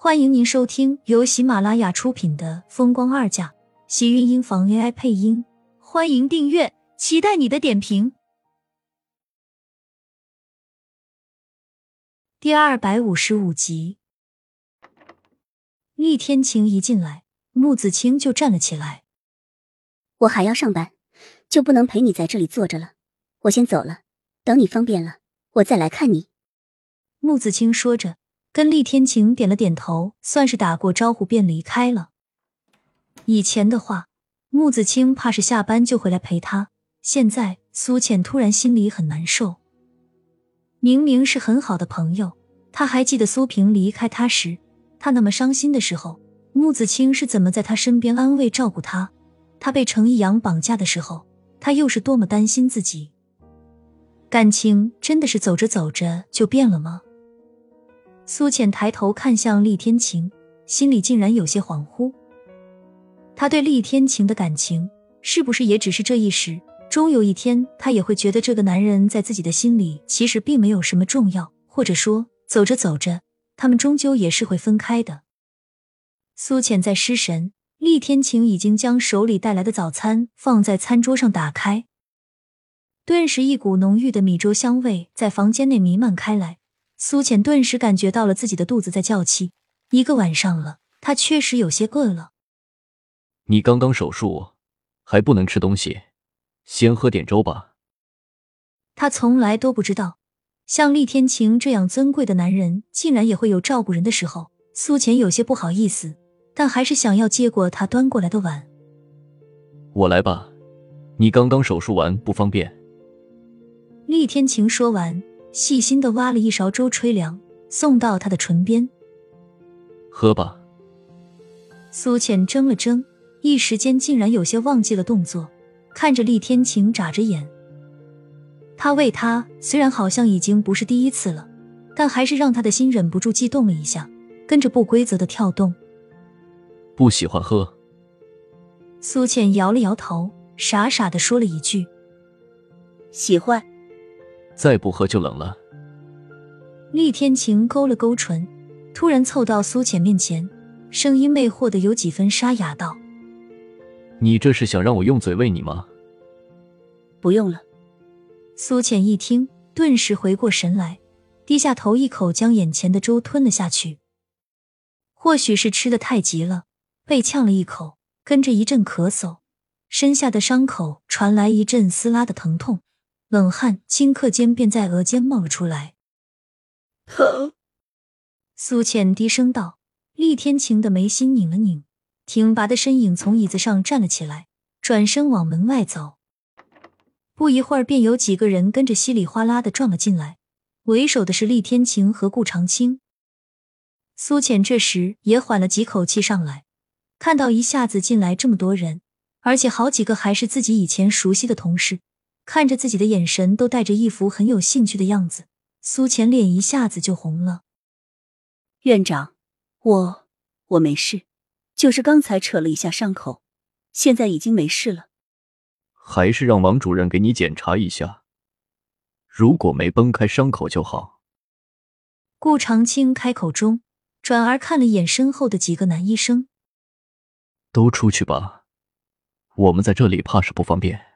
欢迎您收听由喜马拉雅出品的《风光二嫁》，喜运音房 AI 配音。欢迎订阅，期待你的点评。第二百五十五集，厉天晴一进来，穆子清就站了起来。我还要上班，就不能陪你在这里坐着了。我先走了，等你方便了，我再来看你。穆子清说着。跟厉天晴点了点头，算是打过招呼，便离开了。以前的话，穆子清怕是下班就回来陪他。现在苏浅突然心里很难受。明明是很好的朋友，他还记得苏萍离开他时，他那么伤心的时候，穆子清是怎么在他身边安慰照顾他。他被程逸阳绑架的时候，他又是多么担心自己。感情真的是走着走着就变了吗？苏浅抬头看向厉天晴，心里竟然有些恍惚。他对厉天晴的感情，是不是也只是这一时？终有一天，他也会觉得这个男人在自己的心里其实并没有什么重要，或者说，走着走着，他们终究也是会分开的。苏浅在失神，厉天晴已经将手里带来的早餐放在餐桌上，打开，顿时一股浓郁的米粥香味在房间内弥漫开来。苏浅顿时感觉到了自己的肚子在叫气，一个晚上了，她确实有些饿了。你刚刚手术，还不能吃东西，先喝点粥吧。她从来都不知道，像厉天晴这样尊贵的男人，竟然也会有照顾人的时候。苏浅有些不好意思，但还是想要接过他端过来的碗。我来吧，你刚刚手术完不方便。厉天晴说完。细心的挖了一勺粥吹凉，送到他的唇边。喝吧。苏浅怔了怔，一时间竟然有些忘记了动作，看着厉天晴眨着眼。他喂他，虽然好像已经不是第一次了，但还是让他的心忍不住悸动了一下，跟着不规则的跳动。不喜欢喝。苏浅摇了摇头，傻傻的说了一句：“喜欢。”再不喝就冷了。厉天晴勾了勾唇，突然凑到苏浅面前，声音魅惑的有几分沙哑，道：“你这是想让我用嘴喂你吗？”不用了。苏浅一听，顿时回过神来，低下头，一口将眼前的粥吞了下去。或许是吃的太急了，被呛了一口，跟着一阵咳嗽，身下的伤口传来一阵撕拉的疼痛。冷汗顷刻间便在额间冒了出来，疼。苏浅低声道。厉天晴的眉心拧了拧，挺拔的身影从椅子上站了起来，转身往门外走。不一会儿，便有几个人跟着稀里哗啦的撞了进来，为首的是厉天晴和顾长青。苏浅这时也缓了几口气上来，看到一下子进来这么多人，而且好几个还是自己以前熟悉的同事。看着自己的眼神都带着一副很有兴趣的样子，苏浅脸一下子就红了。院长，我我没事，就是刚才扯了一下伤口，现在已经没事了。还是让王主任给你检查一下，如果没崩开伤口就好。顾长青开口中，转而看了一眼身后的几个男医生，都出去吧，我们在这里怕是不方便。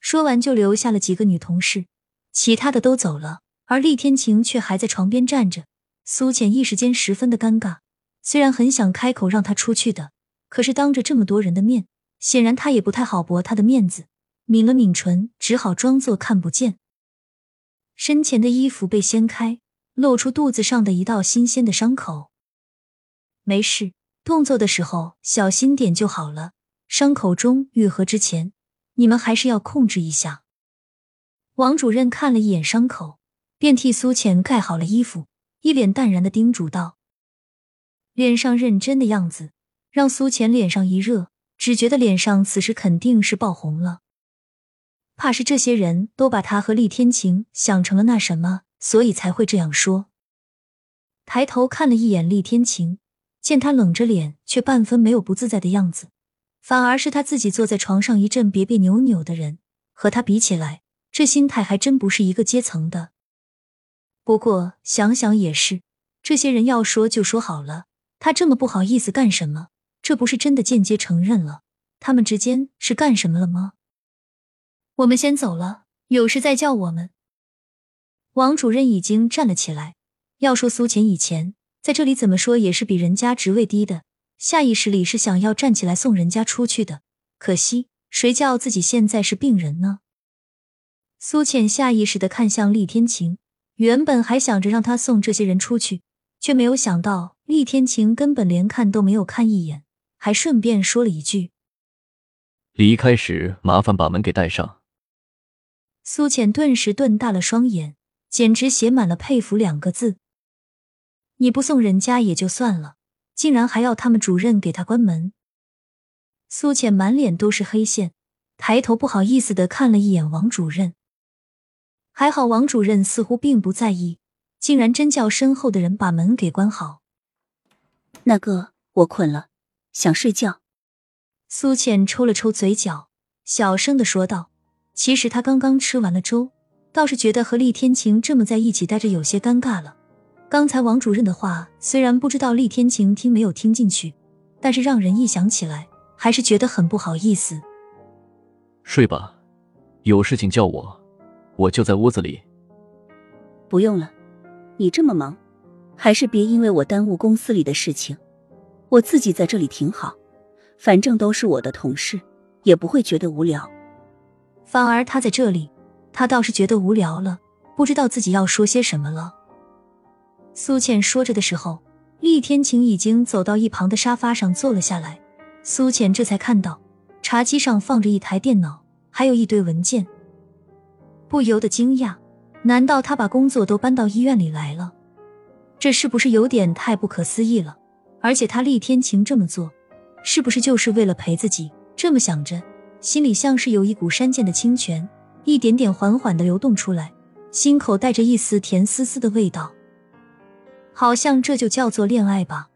说完，就留下了几个女同事，其他的都走了，而厉天晴却还在床边站着。苏浅一时间十分的尴尬，虽然很想开口让他出去的，可是当着这么多人的面，显然他也不太好驳他的面子。抿了抿唇，只好装作看不见。身前的衣服被掀开，露出肚子上的一道新鲜的伤口。没事，动作的时候小心点就好了。伤口中愈合之前。你们还是要控制一下。王主任看了一眼伤口，便替苏浅盖好了衣服，一脸淡然的叮嘱道：“脸上认真的样子，让苏浅脸上一热，只觉得脸上此时肯定是爆红了。怕是这些人都把他和厉天晴想成了那什么，所以才会这样说。”抬头看了一眼厉天晴，见他冷着脸，却半分没有不自在的样子。反而是他自己坐在床上一阵别别扭扭的人，和他比起来，这心态还真不是一个阶层的。不过想想也是，这些人要说就说好了，他这么不好意思干什么？这不是真的间接承认了他们之间是干什么了吗？我们先走了，有事再叫我们。王主任已经站了起来。要说苏浅以前在这里怎么说也是比人家职位低的，下意识里是想要站起来送人家出去的。可惜谁叫自己现在是病人呢？苏浅下意识的看向厉天晴，原本还想着让他送这些人出去，却没有想到厉天晴根本连看都没有看一眼，还顺便说了一句：“离开时麻烦把门给带上。”苏浅顿时瞪大了双眼，简直写满了佩服两个字。你不送人家也就算了，竟然还要他们主任给他关门。苏浅满脸都是黑线，抬头不好意思的看了一眼王主任。还好，王主任似乎并不在意，竟然真叫身后的人把门给关好。那个，我困了，想睡觉。苏浅抽了抽嘴角，小声的说道：“其实他刚刚吃完了粥，倒是觉得和厉天晴这么在一起待着有些尴尬了。刚才王主任的话，虽然不知道厉天晴听没有听进去，但是让人一想起来，还是觉得很不好意思。睡吧，有事情叫我。”我就在屋子里。不用了，你这么忙，还是别因为我耽误公司里的事情。我自己在这里挺好，反正都是我的同事，也不会觉得无聊。反而他在这里，他倒是觉得无聊了，不知道自己要说些什么了。苏倩说着的时候，厉天晴已经走到一旁的沙发上坐了下来。苏浅这才看到茶几上放着一台电脑，还有一堆文件。不由得惊讶，难道他把工作都搬到医院里来了？这是不是有点太不可思议了？而且他厉天晴这么做，是不是就是为了陪自己？这么想着，心里像是有一股山涧的清泉，一点点缓缓的流动出来，心口带着一丝甜丝丝的味道，好像这就叫做恋爱吧。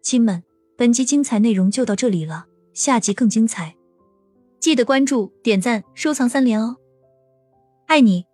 亲们，本集精彩内容就到这里了。下集更精彩，记得关注、点赞、收藏三连哦！爱你。